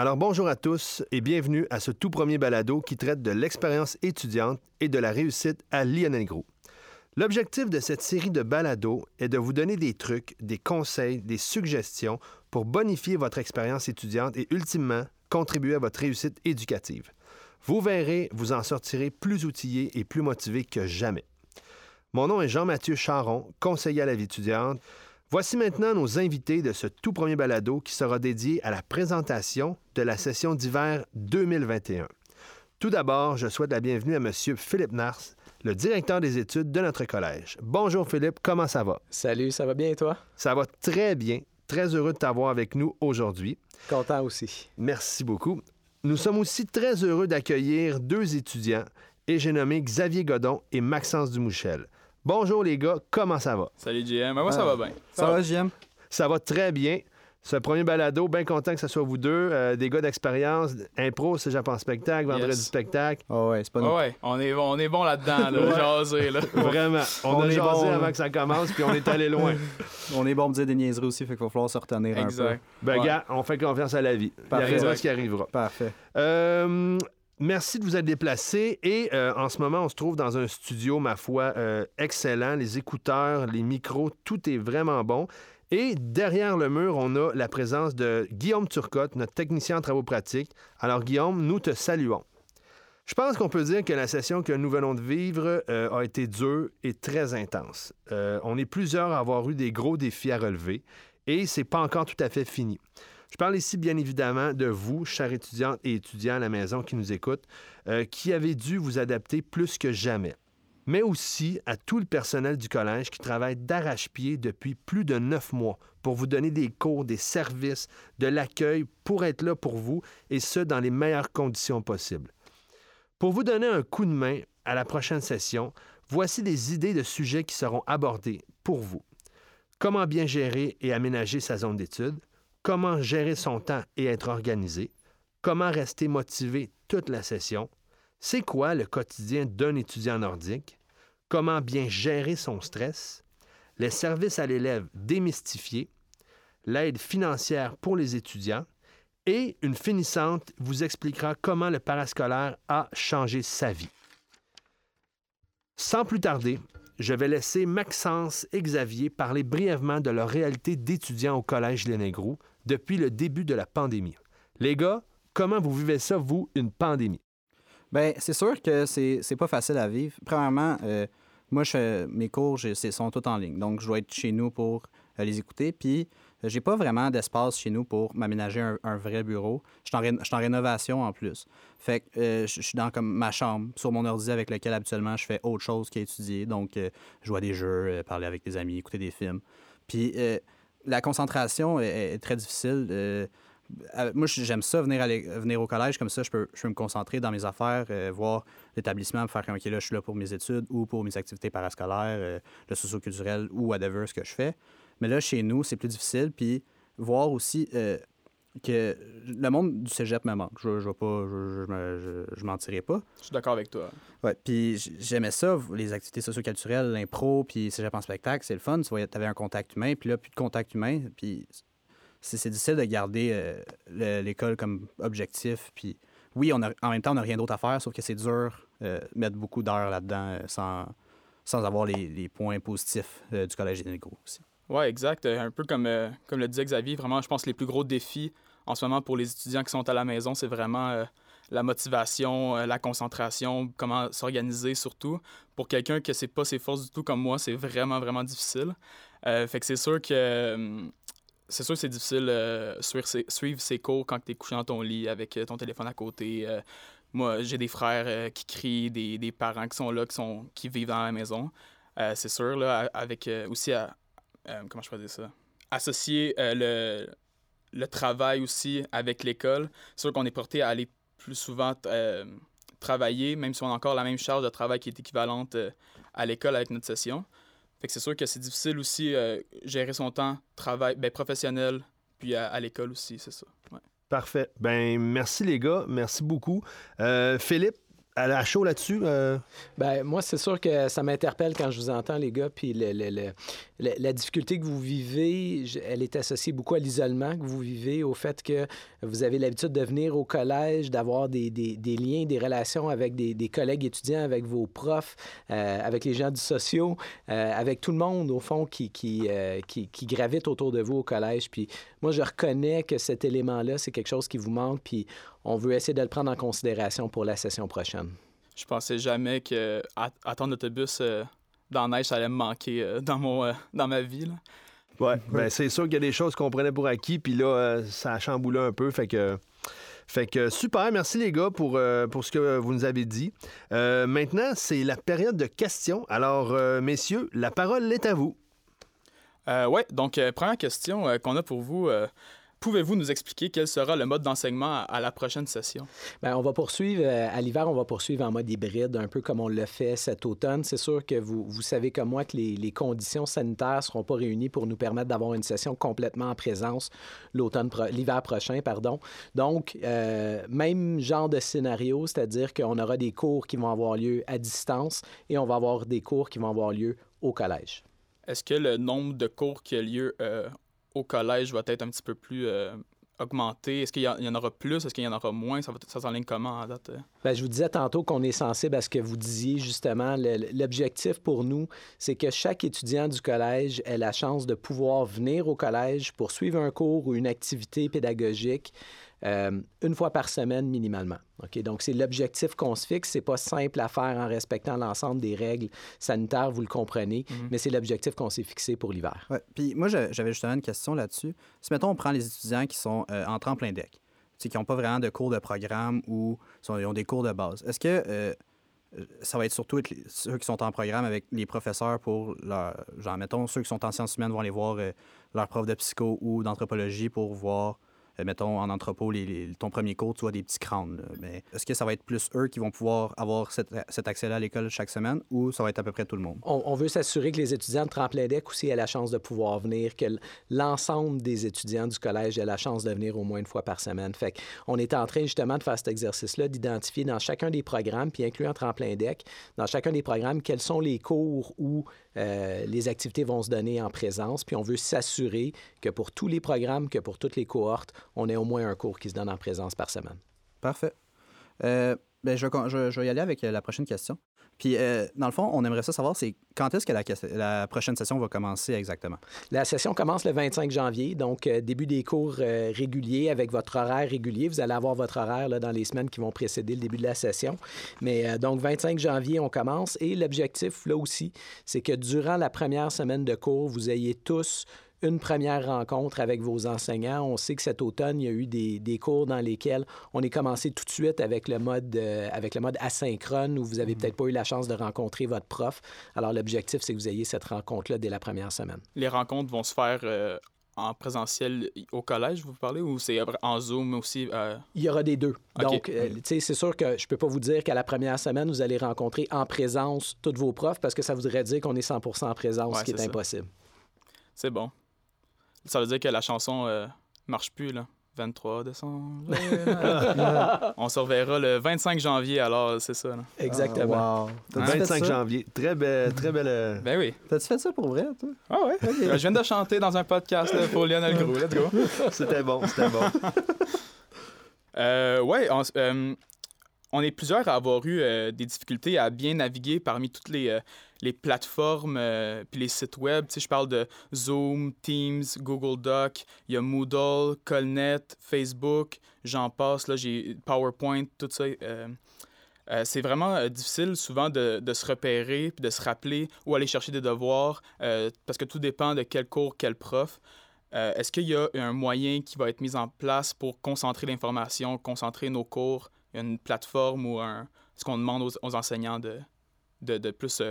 Alors bonjour à tous et bienvenue à ce tout premier balado qui traite de l'expérience étudiante et de la réussite à Lionel Gros. L'objectif de cette série de balados est de vous donner des trucs, des conseils, des suggestions pour bonifier votre expérience étudiante et ultimement contribuer à votre réussite éducative. Vous verrez, vous en sortirez plus outillé et plus motivé que jamais. Mon nom est Jean-Mathieu Charon, conseiller à la vie étudiante. Voici maintenant nos invités de ce tout premier balado qui sera dédié à la présentation de la session d'hiver 2021. Tout d'abord, je souhaite la bienvenue à M. Philippe Nars, le directeur des études de notre collège. Bonjour Philippe, comment ça va? Salut, ça va bien et toi? Ça va très bien. Très heureux de t'avoir avec nous aujourd'hui. Content aussi. Merci beaucoup. Nous sommes aussi très heureux d'accueillir deux étudiants et j'ai nommé Xavier Godon et Maxence Dumouchel. Bonjour les gars, comment ça va? Salut JM, moi ça va bien. Ça, va JM? Ça va très bien. Ce premier balado, bien content que ce soit vous deux, euh, des gars d'expérience, impro, c'est Japon spectacle, vendredi Yes. spectacle. Oh ouais, c'est pas Ah ouais, on est, on est bon là-dedans, là, jaser, là. Vraiment, on, On a est jasé bon, là. avant que ça commence, puis on est allé loin. On est bon pour dire des niaiseries aussi, fait qu'il va falloir se retenir Exact. Ben Ouais. gars, on fait confiance à la vie. Il Parfait. arrivera ce qui arrivera. un peu. Parfait. Euh, merci de vous être déplacés. Et euh, en ce moment, on se trouve dans un studio, ma foi, euh, excellent. Les écouteurs, les micros, tout est vraiment bon. Et derrière le mur, on a la présence de Guillaume Turcotte, notre technicien en travaux pratiques. Alors, Guillaume, nous te saluons. Je pense qu'on peut dire que la session que nous venons de vivre euh, a été dure et très intense. On est plusieurs à avoir eu des gros défis à relever et c'est pas encore tout à fait fini. Je parle ici bien évidemment de vous, chers étudiantes et étudiants à la maison qui nous écoutent, euh, qui avez dû vous adapter plus que jamais. Mais aussi à tout le personnel du collège qui travaille d'arrache-pied depuis plus de neuf mois pour vous donner des cours, des services, de l'accueil pour être là pour vous et ce, dans les meilleures conditions possibles. Pour vous donner un coup de main à la prochaine session, voici des idées de sujets qui seront abordés pour vous. Comment bien gérer et aménager sa zone d'études, comment gérer son temps et être organisé, comment rester motivé toute la session, c'est quoi le quotidien d'un étudiant nordique, comment bien gérer son stress, les services à l'élève démystifiés, l'aide financière pour les étudiants, et une finissante vous expliquera comment le parascolaire a changé sa vie. Sans plus tarder, je vais laisser Maxence et Xavier parler brièvement de leur réalité d'étudiants au Collège Lénégrou depuis le début de la pandémie. Les gars, comment vous vivez ça, vous, une pandémie? Ben, c'est sûr que c'est c'est pas facile à vivre. Premièrement, euh, moi, je mes cours c'est- sont tous en ligne. Donc, je dois être chez nous pour euh, les écouter. Puis, euh, j'ai pas vraiment d'espace chez nous pour m'aménager un, vrai bureau. Je suis en, je rénovation en plus. Fait que je je suis dans comme ma chambre, sur mon ordi avec lequel habituellement je fais autre chose qu'étudier. Donc, euh, jouer à des jeux, euh, parler avec des amis, écouter des films. Puis, la concentration est, très difficile. Euh, euh, moi, j'aime ça, venir, venir au collège, comme ça, je peux, je peux me concentrer dans mes affaires, euh, voir l'établissement, faire comme, OK, là, je suis là pour mes études ou pour mes activités parascolaires, le socio-culturel ou whatever, ce que je fais. Mais là, chez nous, c'est plus difficile. Puis, voir aussi que le monde du cégep me manque. Je ne pas, je, je, je- je mentirai pas. Je suis d'accord avec toi. Ouais, puis j'aimais ça, les activités socio-culturelles, l'impro, puis cégep en spectacle, c'est le fun. Tu avais un contact humain, puis là, plus de contact humain, puis c'est difficile de garder euh, le- l'école comme objectif. Puis oui, on a, en même temps, on n'a rien d'autre à faire, sauf que c'est dur euh, mettre beaucoup d'heures là-dedans euh, sans, sans avoir les, les points positifs euh, du Collège des aussi. Ouais, exact. Euh, Un peu comme, euh, comme le disait Xavier, vraiment, je pense que les plus gros défis en ce moment pour les étudiants qui sont à la maison, c'est vraiment euh, la motivation, la concentration, comment s'organiser surtout. Pour quelqu'un que c'est pas ses forces du tout comme moi, c'est vraiment, vraiment difficile. Fait que c'est sûr que euh, c'est sûr c'est difficile suivre, ses, suivre ses cours quand tu es couché dans ton lit avec ton téléphone à côté. Moi, j'ai des frères qui crient, des, des parents qui sont là, qui, sont, qui vivent dans la maison. C'est sûr, là, avec aussi à, euh, comment je peux dire ça? Associer euh, le, le travail aussi avec l'école. C'est sûr qu'on est porté à aller plus souvent euh, travailler, même si on a encore la même charge de travail qui est équivalente à l'école avec notre session. Fait que c'est sûr que c'est difficile aussi gérer son temps travail ben, professionnel puis à, l'école aussi, c'est ça. Parfait. Ben, merci les gars. Merci beaucoup. Philippe, la chaud là-dessus. euh, Ben, moi, c'est sûr que ça m'interpelle quand je vous entends, les gars. Puis la difficulté que vous vivez, elle est associée beaucoup à l'isolement que vous vivez, au fait que vous avez l'habitude de venir au collège, d'avoir des, liens, des relations avec des, collègues étudiants, avec vos profs, euh, avec les gens du sociaux, euh, avec tout le monde, au fond, qui, euh, gravite autour de vous au collège. Puis moi, je reconnais que cet élément-là, c'est quelque chose qui vous manque, puis on veut essayer de le prendre en considération pour la session prochaine. Je pensais jamais que attendre l'autobus dans la neige, ça allait me manquer dans, mon, dans ma vie. Là. Ouais, ben c'est sûr qu'il y a des choses qu'on prenait pour acquis, puis là, euh, ça a chamboulé un peu, fait que... Fait que super, merci les gars pour, euh, pour ce que vous nous avez dit. Euh, maintenant, c'est la période de questions. Alors, messieurs, la parole est à vous. oui, donc première question qu'on a pour vous. Pouvez-vous nous expliquer quel sera le mode d'enseignement à la prochaine session? Bien, on va poursuivre, euh, à l'hiver, on va poursuivre en mode hybride, un peu comme on l'a fait cet automne. C'est sûr que vous, vous savez comme moi que les, les conditions sanitaires ne seront pas réunies pour nous permettre d'avoir une session complètement en présence l'automne, l'hiver prochain. Pardon. Donc, euh, même genre de scénario, c'est-à-dire qu'on aura des cours qui vont avoir lieu à distance et on va avoir des cours qui vont avoir lieu au collège. Est-ce que le nombre de cours qui a lieu euh, au collège va être un petit peu plus euh, augmenté? Est-ce qu'il y, en aura plus? Est-ce qu'il y en aura moins? Ça, s'enligne comment en date? Euh? Bien, je vous disais tantôt qu'on est sensible à ce que vous disiez justement. L'objectif pour nous, c'est que chaque étudiant du collège ait la chance de pouvoir venir au collège pour suivre un cours ou une activité pédagogique euh, une fois par semaine minimalement. OK? Donc, c'est l'objectif qu'on se fixe. C'est pas simple à faire en respectant l'ensemble des règles sanitaires, vous le comprenez, mhm. mais c'est l'objectif qu'on s'est fixé pour l'hiver. Ouais. Puis moi, j'avais justement une question là-dessus. Si, mettons, on prend les étudiants qui sont euh, en tremplin deck, qui n'ont pas vraiment de cours de programme ou ils ont des cours de base, est-ce que euh, ça va être surtout ceux qui sont en programme avec les professeurs pour leur, genre, mettons, ceux qui sont en sciences humaines vont aller voir leur prof de psycho ou d'anthropologie pour voir euh, mettons, en entrepôt, ton premier cours, tu vois des petits crânes. Mais est-ce que ça va être plus eux qui vont pouvoir avoir cet, accès-là à l'école chaque semaine ou ça va être à peu près tout le monde? On, veut s'assurer que les étudiants de Tremplin Deck aussi aient la chance de pouvoir venir, que l'ensemble des étudiants du collège aient la chance de venir au moins une fois par semaine. Fait on est en train justement de faire cet exercice-là, d'identifier dans chacun des programmes, puis incluant Tremplin Deck, dans chacun des programmes, quels sont les cours où euh, les activités vont se donner en présence, puis on veut s'assurer que pour tous les programmes, que pour toutes les cohortes, on ait au moins un cours qui se donne en présence par semaine. Parfait. Euh, ben, je, je, vais y aller avec euh, la prochaine question. Puis, euh, dans le fond, on aimerait ça savoir, c'est quand est-ce que la, prochaine session va commencer exactement? La session commence le 25 janvier, donc euh, début des cours euh, réguliers avec votre horaire régulier. Vous allez avoir votre horaire là, dans les semaines qui vont précéder le début de la session. Mais donc, 25 janvier, on commence. Et l'objectif, là aussi, c'est que durant la première semaine de cours, vous ayez tous une première rencontre avec vos enseignants. On sait que cet automne, il y a eu des, des cours dans lesquels on est commencé tout de suite avec le mode, euh, avec le mode asynchrone où vous n'avez mhm. peut-être pas eu la chance de rencontrer votre prof. Alors, l'objectif, c'est que vous ayez cette rencontre-là dès la première semaine. Les rencontres vont se faire euh, en présentiel au collège, vous parlez, ou c'est en Zoom aussi? Euh? Il y aura des deux. Donc, tu sais, c'est sûr que je peux pas vous dire qu'à la première semaine, vous allez rencontrer en présence tous vos profs parce que ça voudrait dire qu'on est 100% en présence, ce qui est, impossible. C'est bon. Ça veut dire que la chanson euh, marche plus, là. 23 décembre. on se reverra le 25 janvier, alors c'est ça. Exactement. 25 ah, janvier. Très belle. Très belle euh, Ben oui. T'as-tu fait ça pour vrai, toi? Ah ouais. je viens de chanter dans un podcast pour Lionel Gros. Let's go. C'était bon, c'était bon. euh, ouais, on, euh, on est plusieurs à avoir eu euh, des difficultés à bien naviguer parmi toutes les, euh, les plateformes euh, puis les sites web. Tu sais, je parle de Zoom, Teams, Google Doc, il y a Moodle, Colnet, Facebook, j'en passe, là, j'ai PowerPoint, tout ça. c'est vraiment difficile souvent de, de, se repérer puis de se rappeler où aller chercher des devoirs parce que tout dépend de quel cours, quel prof. Est-ce qu'il y a un moyen qui va être mis en place pour concentrer l'information, concentrer nos cours une plateforme ou un, ce qu'on demande aux, enseignants de, de, de plus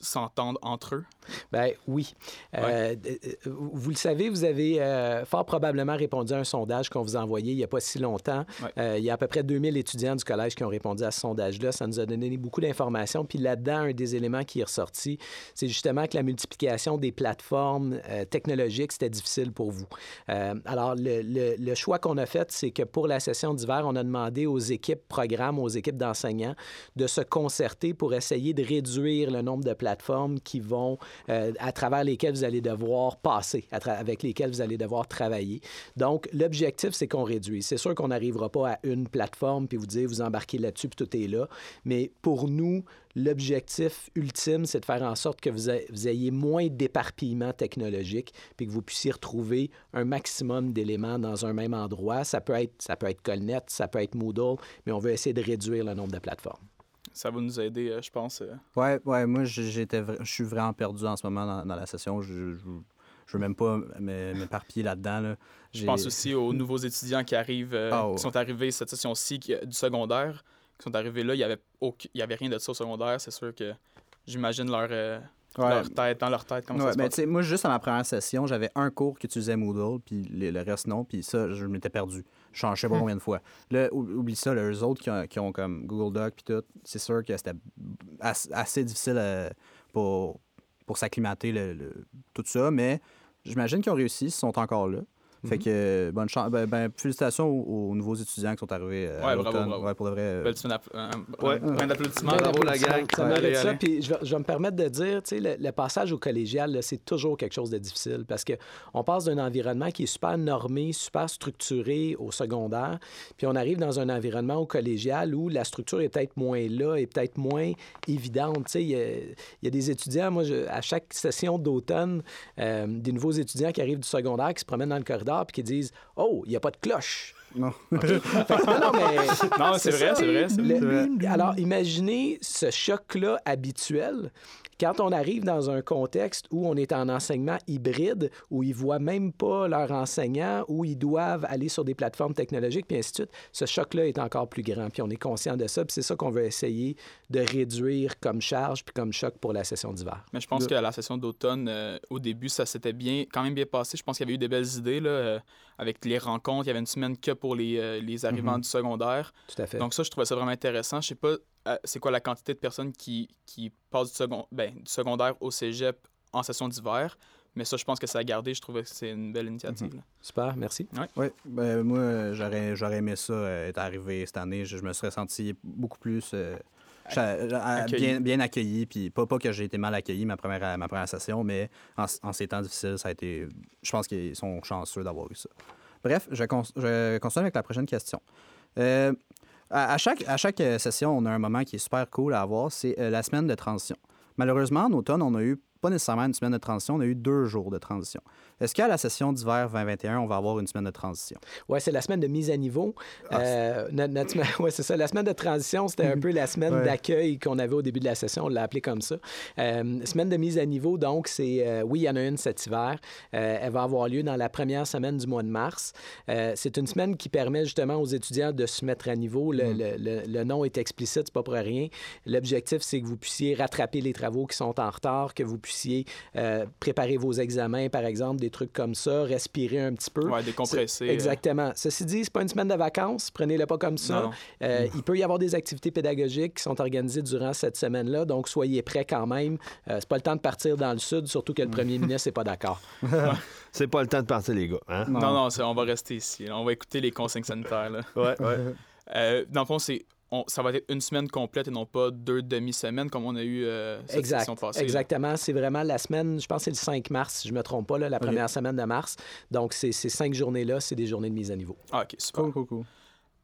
s'entendre entre eux? Ben oui. Euh, euh, vous le savez, vous avez euh, fort probablement répondu à un sondage qu'on vous a envoyé il n'y a pas si longtemps. il y a à peu près 2000 étudiants du collège qui ont répondu à ce sondage-là. Ça nous a donné beaucoup d'informations. Puis là-dedans, un des éléments qui est ressorti, c'est justement que la multiplication des plateformes technologiques, c'était difficile pour vous. alors, le, le choix qu'on a fait, c'est que pour la session d'hiver, on a demandé aux équipes programmes, aux équipes d'enseignants de se concerter pour essayer de réduire le nombre de plateformes qui vont, euh, à travers lesquelles vous allez devoir passer, avec lesquelles vous allez devoir travailler. Donc, l'objectif, c'est qu'on réduise. C'est sûr qu'on n'arrivera pas à une plateforme puis vous dire, vous embarquez là-dessus puis tout est là. Mais pour nous, l'objectif ultime, c'est de faire en sorte que vous, ayez moins d'éparpillement technologique puis que vous puissiez retrouver un maximum d'éléments dans un même endroit. Ça peut être, ça peut être Colnet, ça peut être Moodle, mais on veut essayer de réduire le nombre de plateformes. Ça va nous aider, euh, je pense. Euh. Ouais, ouais, moi, j'étais, je suis vraiment perdu en ce moment dans, la session. Je, je, veux même pas m'éparpiller là-dedans. Je pense aussi aux nouveaux étudiants qui arrivent, euh, ah, qui sont arrivés cette session-ci du secondaire qui sont arrivés là, il n'y avait, il y avait rien de ça au secondaire. C'est sûr que j'imagine leur, euh, leur tête, dans leur tête. Comment ça se passe. Moi, juste à ma première session, j'avais un cours qui utilisait Moodle, puis le, reste non, puis ça, je m'étais perdu. Je changeais pas hmm. combien de fois. Là, oublie ça, les autres qui ont, qui ont, comme Google Doc, puis tout, c'est sûr que c'était assez difficile euh, pour, pour s'acclimater, le, tout ça, mais j'imagine qu'ils ont réussi, ils sont encore là. Fait mhm. que bonne chance. Ben, ben, félicitations aux, nouveaux étudiants qui sont arrivés euh, ouais, à bravo, Ouais, pour de vrai. Euh, Belle semaine ouais. Plein d'applaudissements. Bravo la gang. Ça mérite ça. Puis je vais, je vais, me permettre de dire, tu sais, le, passage au collégial, c'est toujours quelque chose de difficile parce qu'on passe d'un environnement qui est super normé, super structuré au secondaire, puis on arrive dans un environnement au collégial où la structure est peut-être moins là et peut-être moins évidente. Tu sais, il y, a des étudiants, moi, je, à chaque session d'automne, euh, des nouveaux étudiants qui arrivent du secondaire qui se promènent dans le corridor puis qui disent Oh, il n'y a pas de cloche. Non. non, c'est vrai, c'est vrai. Alors, imaginez ce choc-là habituel quand on arrive dans un contexte où on est en enseignement hybride, où ils ne voient même pas leurs enseignants, où ils doivent aller sur des plateformes technologiques, puis ainsi de suite, ce choc-là est encore plus grand. Puis on est conscient de ça, puis c'est ça qu'on veut essayer de réduire comme charge puis comme choc pour la session d'hiver. Mais je pense qu'à la session d'automne, euh, au début, ça s'était bien, quand même bien passé. Je pense qu'il y avait eu des belles idées là, euh, avec les rencontres. Il y avait une semaine que pour les, euh, les arrivants mm-hmm. du secondaire. Tout à fait. Donc ça, je trouvais ça vraiment intéressant. Je sais pas c'est quoi la quantité de personnes qui, qui passent du, second, ben, du secondaire au cégep en session d'hiver? Mais ça, je pense que ça a gardé. Je trouvais que c'est une belle initiative. Mhm. Super, merci. Oui, ouais, ben, moi, j'aurais, j'aurais aimé ça euh, être arrivé cette année. Je, me serais senti beaucoup plus euh, accueilli. Bien, accueilli. Puis pas, pas que j'ai été mal accueilli ma première, ma première session, mais en, en, ces temps difficiles, ça a été. Je pense qu'ils sont chanceux d'avoir eu ça. Bref, je, je continue avec la prochaine question. Euh, à, chaque, chaque euh, session, on a un moment qui est super cool à avoir, c'est euh, la semaine de transition. Malheureusement, en automne, on a eu pas nécessairement une semaine de transition, on a eu deux jours de transition. Est-ce qu'à la session d'hiver 2021, on va avoir une semaine de transition? Oui, c'est la semaine de mise à niveau. Ah, euh, oui, c'est ça. La semaine de transition, c'était un peu la semaine d'accueil qu'on avait au début de la session. On l'a appelé comme ça. Euh, semaine de mise à niveau, donc, c'est, euh, oui, il y en a une cet hiver. elle va avoir lieu dans la première semaine du mois de mars. c'est une semaine qui permet justement aux étudiants de se mettre à niveau. Le, mm. le nom est explicite, c'est pas pour rien. L'objectif, c'est que vous puissiez rattraper les travaux qui sont en retard, que vous puissiez préparer vos examens, par exemple, des trucs comme ça, respirer un petit peu. Oui, décompresser. Euh. Exactement. Ceci dit, c'est pas une semaine de vacances, prenez-le pas comme ça. Euh, il peut y avoir des activités pédagogiques qui sont organisées durant cette semaine-là, donc soyez prêts quand même. Euh, c'est pas le temps de partir dans le sud, surtout que le premier ministre n'est pas d'accord. c'est pas le temps de partir, les gars. Hein? Non, non, on va rester ici. On va écouter les consignes sanitaires. Là. Ouais, ouais. dans le fond, c'est ça va être une semaine complète et non pas deux demi-semaines comme on a eu euh, cette exact, passée. Exactement. C'est vraiment la semaine, je pense que c'est le 5 mars, si je ne me trompe pas, là, la première semaine de mars. Donc, ces, ces cinq journées-là, c'est des journées de mise à niveau. Ah, OK, super. Cool, cool, cool.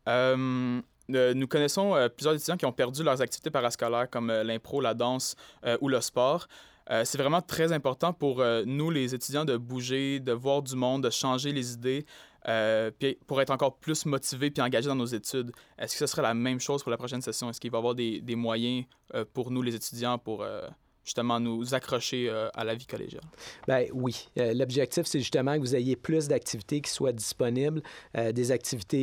Euh, euh, nous connaissons plusieurs étudiants qui ont perdu leurs activités parascolaires comme l'impro, la danse ou le sport. C'est vraiment très important pour nous, les étudiants, de bouger, de voir du monde, de changer les idées. Euh, pour être encore plus motivé puis engagé dans nos études, est-ce que ce serait la même chose pour la prochaine session? Est-ce qu'il va y avoir des, moyens euh, pour nous, les étudiants, pour euh, justement nous accrocher euh, à la vie collégiale? Bien oui. Euh, l'objectif, c'est justement que vous ayez plus d'activités qui soient disponibles, euh, des activités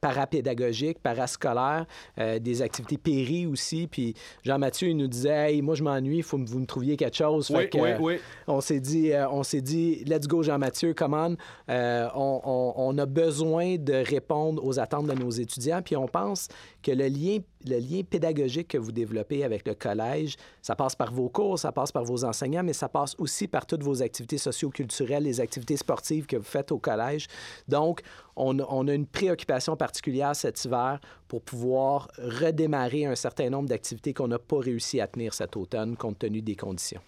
parapédagogiques, parascolaires, des activités péri aussi. Puis Jean-Mathieu, il nous disait, hey, moi, je m'ennuie, il faut que vous me trouviez quelque chose. Oui, oui, oui. On s'est dit, on s'est dit, let's go, Jean-Mathieu, commande. On, on, on, a besoin de répondre aux attentes de nos étudiants. Puis on pense que le lien le lien pédagogique que vous développez avec le collège, ça passe par vos cours, ça passe par vos enseignants, mais ça passe aussi par toutes vos activités socio-culturelles, les activités sportives que vous faites au collège. Donc, on, a une préoccupation particulière cet hiver pour pouvoir redémarrer un certain nombre d'activités qu'on n'a pas réussi à tenir cet automne compte tenu des conditions.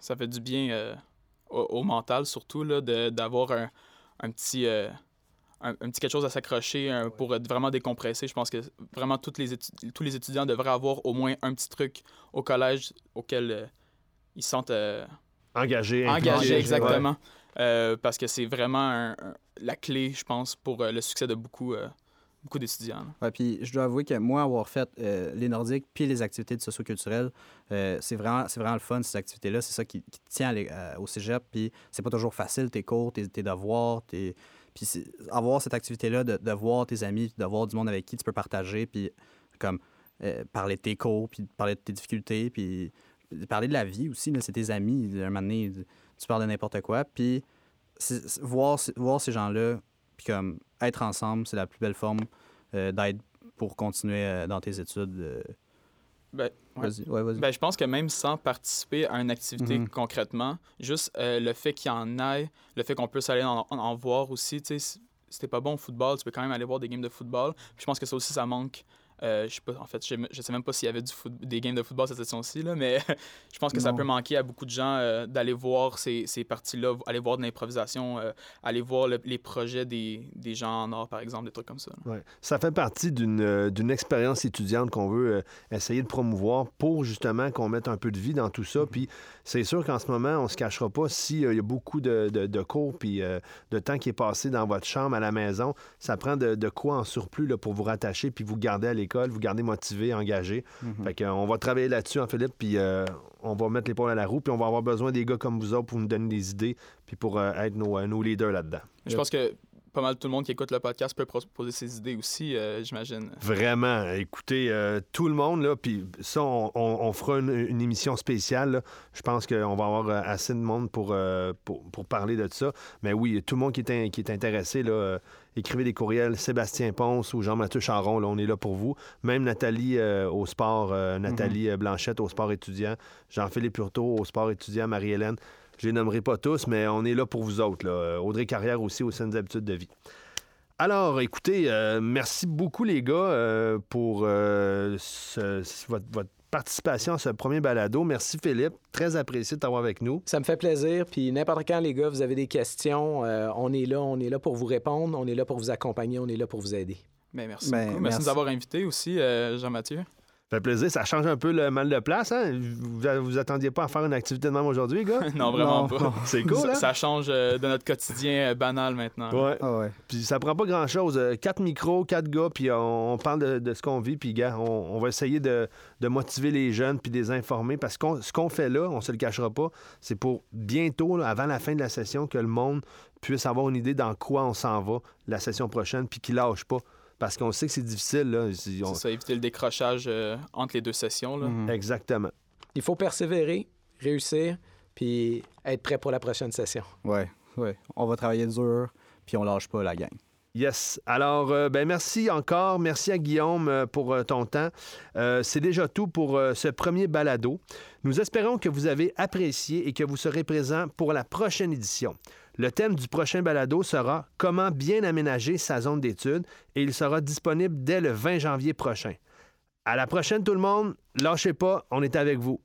Ça fait du bien euh, au, mental, surtout, d'avoir un, un petit... euh, un, un petit quelque chose à s'accrocher pour être vraiment décompresser. Je pense que vraiment toutes les tous les étudiants devraient avoir au moins un petit truc au collège auquel euh, ils se sentent euh, Engagé. engagés. impliqué. Exactement. Euh, parce que c'est vraiment un- un- la clé, je pense, pour euh, le succès de beaucoup, euh, beaucoup d'étudiants. Ouais, puis je dois avouer que moi, avoir fait euh, les Nordiques puis les activités de socioculturelles, euh, c'est vraiment, c'est vraiment le fun, ces activités-là. C'est ça qui, tient à- au cégep. Puis c'est pas toujours facile, tes cours, tes, tes devoirs. Tes... Puis avoir cette activité-là, de, de voir tes amis, de voir du monde avec qui tu peux partager, puis comme euh, parler de tes cours, puis parler de tes difficultés, puis parler de la vie aussi. C'est tes amis. Un moment donné, tu parles de n'importe quoi. Puis voir, voir ces gens-là, puis comme être ensemble, c'est la plus belle forme euh, d'aide pour continuer euh, dans tes études. euh. Ben, ouais. Vas-y, ouais, vas-y. Ben, je pense que même sans participer à une activité Mhm. concrètement, juste euh, le fait qu'il y en ait, le fait qu'on puisse aller en, voir aussi, tu sais, si si t'es pas bon au football, tu peux quand même aller voir des games de football. Puis je pense que ça aussi, ça manque. Euh, je sais pas, en fait, je, je sais même pas s'il y avait du foot- des games de football cette session-ci, là, mais je pense que ça peut manquer à beaucoup de gens euh, d'aller voir ces, ces parties-là, aller voir de l'improvisation, euh, aller voir le- les projets des, des gens en art, par exemple, des trucs comme ça. Ouais. Ça fait partie d'une euh, d'une expérience étudiante qu'on veut essayer de promouvoir pour justement qu'on mette un peu de vie dans tout ça. Puis c'est sûr qu'en ce moment, on se cachera pas s'il y a beaucoup de, de- de cours puis de temps qui est passé dans votre chambre à la maison. Ça prend de, de quoi en surplus là, pour vous rattacher puis vous garder à l'école, vous garder motivé, engagé. Fait que, euh, on va travailler là-dessus, en Philippe, puis euh, on va mettre l'épaule à la roue, puis on va avoir besoin des gars comme vous autres pour nous donner des idées, puis pour euh, être nos, euh, nos leaders là-dedans. Je Yep. pense que pas mal tout le monde qui écoute le podcast peut proposer ses idées aussi, euh, j'imagine. Vraiment, écoutez, euh, tout le monde, là, puis ça, on, on- on fera une, une émission spéciale. là. Je pense qu'on va avoir euh, assez de monde pour, euh, pour, pour parler de ça. Mais oui, tout le monde qui est, in- qui est intéressé, là, euh, écrivez des courriels, Sébastien Ponce ou Jean-Mathieu Charon, là, on est là pour vous. Même Nathalie euh, au sport, euh, Nathalie euh, Blanchette au sport étudiant, Jean-Philippe Hurtaud au sport étudiant, Marie-Hélène. Je les nommerai pas tous, mais on est là pour vous autres. là. Audrey Carrière aussi, aux saines habitudes de vie. Alors, écoutez, euh, merci beaucoup les gars euh, pour euh, ce- votre, votre participation à ce premier balado. Merci Philippe, très apprécié de t'avoir avec nous. Ça me fait plaisir. Puis n'importe quand, les gars, vous avez des questions, euh, on est là, on est là pour vous répondre, on est là pour vous accompagner, on est là pour vous aider. Ben, merci Ben, beaucoup. Merci, merci. de nous avoir invités aussi, euh, Jean-Mathieu. Ça fait plaisir, ça change un peu le mal de place. Hein? Vous, vous attendiez pas à faire une activité de même aujourd'hui, gars? non, vraiment Non, pas. C'est cool, hein? Ça change euh, de notre quotidien euh, banal maintenant. Ouais. Ah ouais. Puis ça prend pas grand-chose. Euh, Quatre micros, quatre gars, puis on, on parle de, de ce qu'on vit. Puis, gars, on, on va essayer de, de motiver les jeunes puis de les informer. Parce que ce qu'on fait là, on se le cachera pas, c'est pour bientôt, là, avant la fin de la session, que le monde puisse avoir une idée dans quoi on s'en va la session prochaine, puis qu'il lâche pas. Parce qu'on sait que c'est difficile. Là. Si on- C'est ça, éviter le décrochage euh, entre les deux sessions. Là. Mhm. Exactement. Il faut persévérer, réussir, puis être prêt pour la prochaine session. Ouais, ouais. On va travailler dur, puis on lâche pas la gang. Yes. Alors, euh, ben merci encore. Merci à Guillaume euh, pour euh, ton temps. Euh, c'est déjà tout pour euh, ce premier balado. Nous espérons que vous avez apprécié et que vous serez présent pour la prochaine édition. Le thème du prochain balado sera Comment bien aménager sa zone d'études et il sera disponible dès le 20 janvier prochain. À la prochaine tout le monde. Lâchez pas, on est avec vous.